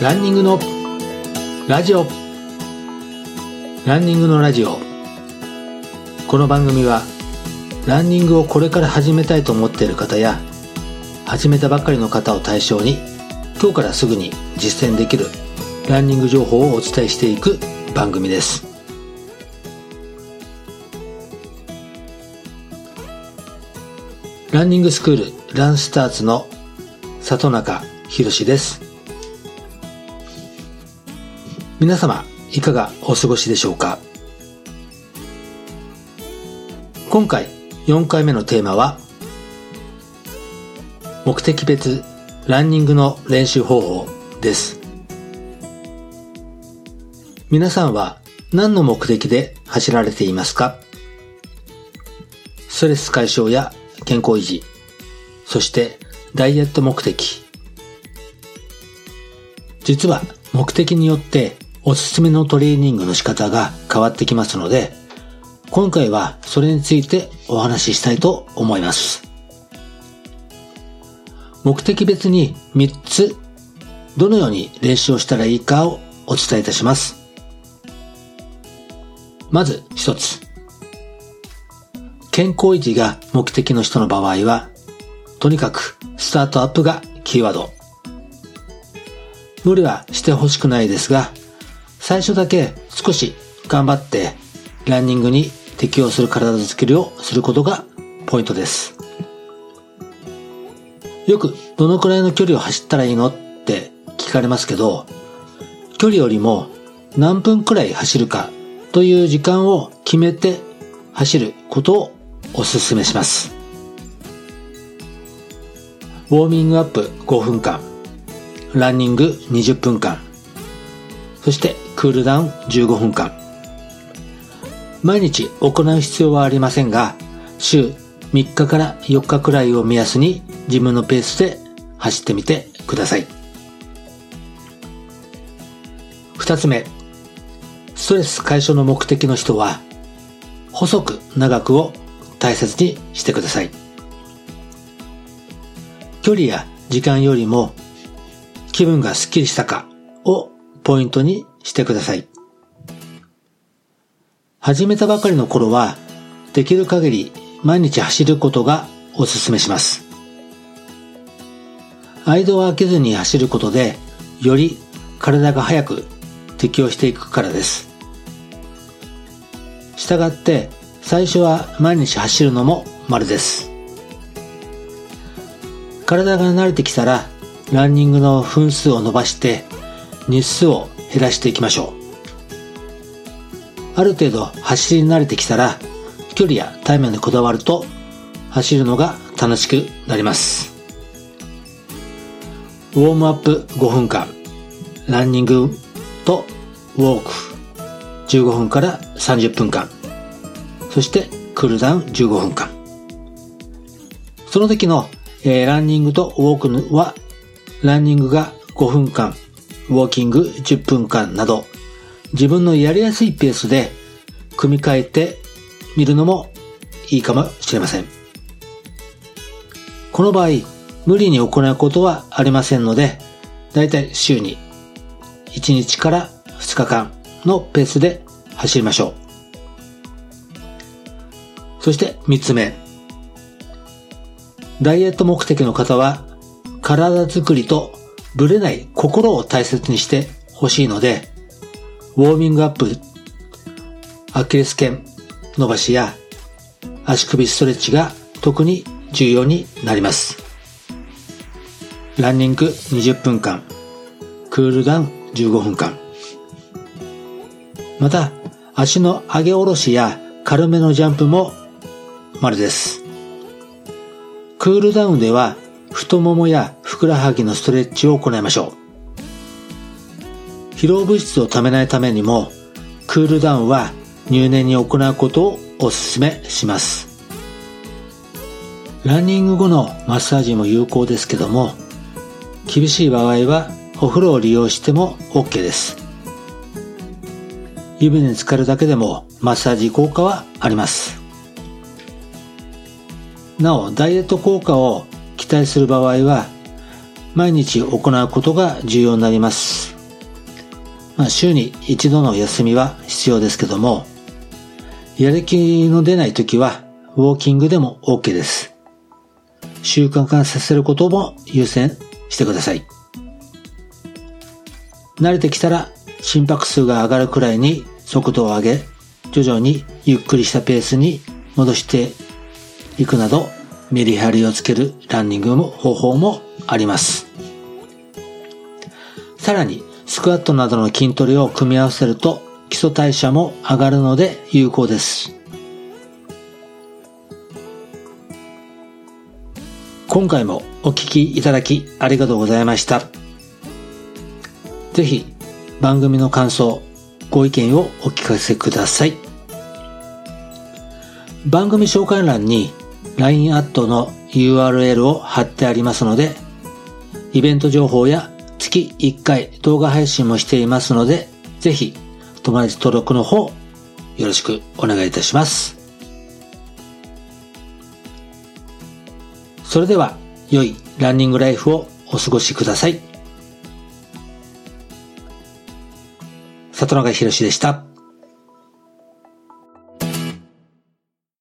ランニングのラジオ。ランニングのラジオ。この番組はランニングをこれから始めたいと思っている方や始めたばかりの方を対象に今日からすぐに実践できるランニング情報をお伝えしていく番組です。ランニングスクールランスターズの里中博です。皆様いかがお過ごしでしょうか？今回4回目のテーマは目的別ランニングの練習方法です。皆さんは何の目的で走られていますか？ストレス解消や健康維持、そしてダイエット目的。実は目的によっておすすめのトレーニングの仕方が変わってきますので、今回はそれについてお話ししたいと思います。目的別に3つ、どのように練習をしたらいいかをお伝えいたします。まず1つ。健康維持が目的の人の場合は、とにかくスタートアップがキーワード。無理はしてほしくないですが、最初だけ少し頑張ってランニングに適応する体づくりをすることがポイントです。よくどのくらいの距離を走ったらいいのって聞かれますけど、距離よりも何分くらい走るかという時間を決めて走ることをおすすめします。ウォーミングアップ5分間、ランニング20分間、そしてクールダウン15分間。毎日行う必要はありませんが、週3日から4日くらいを目安に自分のペースで走ってみてください。二つ目、ストレス解消の目的の人は、細く長くを大切にしてください。距離や時間よりも気分がスッキリしたかをポイントにしてください。始めたばかりの頃はできる限り毎日走ることがおすすめします。間を空けずに走ることでより体が早く適応していくからです。したがって最初は毎日走るのも丸です。体が慣れてきたら、ランニングの分数を伸ばして、日数を減らしていきましょう。ある程度走りに慣れてきたら、距離やタイムにこだわると、走るのが楽しくなります。ウォームアップ5分間、ランニングとウォーク15分から30分間、そしてクールダウン15分間。その時の、えー、ランニングとウォークは、ランニングが5分間、ウォーキング10分間など、自分のやりやすいペースで組み替えてみるのもいいかもしれません。この場合、無理に行うことはありませんので、だいたい週に1日から2日間のペースで走りましょう。そして三つ目。ダイエット目的の方は、体づくりとブレない心を大切にしてほしいので、ウォーミングアップ、アキレス腱伸ばしや足首ストレッチが特に重要になります。ランニング20分間、クールダウン15分間。また、足の上げ下ろしや軽めのジャンプも丸です。クールダウンでは太ももやふくらはぎのストレッチを行いましょう。疲労物質をためないためにも、クールダウンは入念に行うことをお勧めします。ランニング後のマッサージも有効ですけども、厳しい場合はお風呂を利用しても OK です。湯船に浸かるだけでもマッサージ効果はあります。なお、ダイエット効果を期待する場合は、毎日行うことが重要になります。まあ、週に一度の休みは必要ですけども、やる気の出ない時はウォーキングでも OK です。習慣化させることも優先してください。慣れてきたら心拍数が上がるくらいに速度を上げ、徐々にゆっくりしたペースに戻していくなど、メリハリをつけるランニングも方法もあります。さらに、スクワットなどの筋トレを組み合わせると基礎代謝も上がるので有効です。今回もお聴きいただきありがとうございました。ぜひ番組の感想、ご意見をお聞かせください。番組紹介欄に LINE アットの URL を貼ってありますので、イベント情報や月1回動画配信もしていますので、ぜひ友達登録の方よろしくお願いいたします。それでは良いランニングライフをお過ごしください。里中博でした。